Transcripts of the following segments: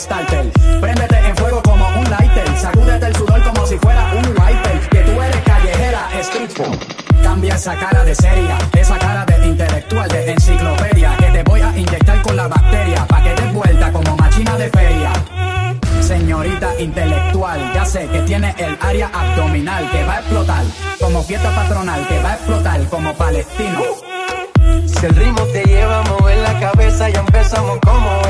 starter. Préndete en fuego como un lighter. Sacúdete el sudor como si fuera un wiper. Que tú eres callejera, street Cambia esa cara de seria, esa cara de intelectual de enciclopedia. Que te voy a inyectar con la bacteria. Pa' que te vuelta como máquina de feria. Señorita intelectual, ya sé que tiene el área abdominal que va a explotar, como fiesta patronal que va a explotar como palestino. Si el ritmo te lleva a mover la cabeza, ya empezamos como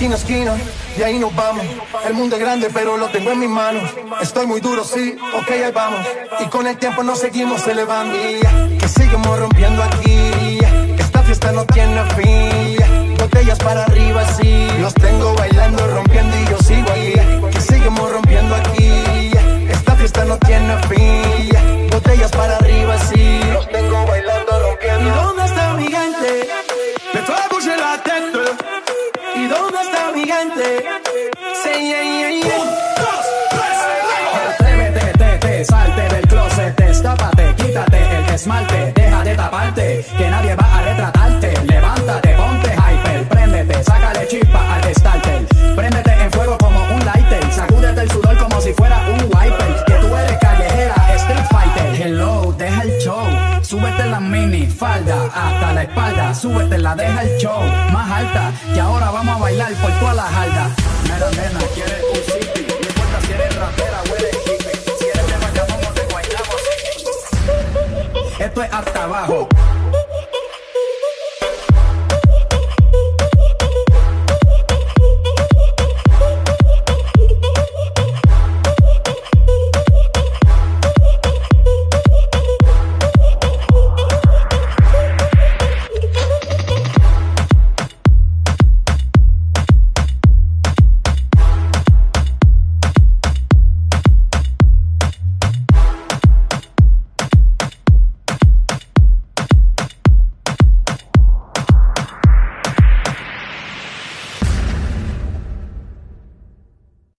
Esquina, esquina, y ahí nos vamos. El mundo es grande, pero lo tengo en mis manos. Estoy muy duro, sí, ok, ahí vamos. Y con el tiempo nos seguimos elevando. Que seguimos rompiendo aquí. Esta fiesta no tiene fin. Botellas para arriba, sí. Los tengo bailando, rompiendo la mini falda hasta la espalda, súbete la deja el show más alta, que ahora vamos a bailar por toda la jarda. Mira, nena, quieres un zippy, no importa si eres rapera o eres hippie, si eres de Bayamón o de Guaynabo, sí. Esto es hasta abajo.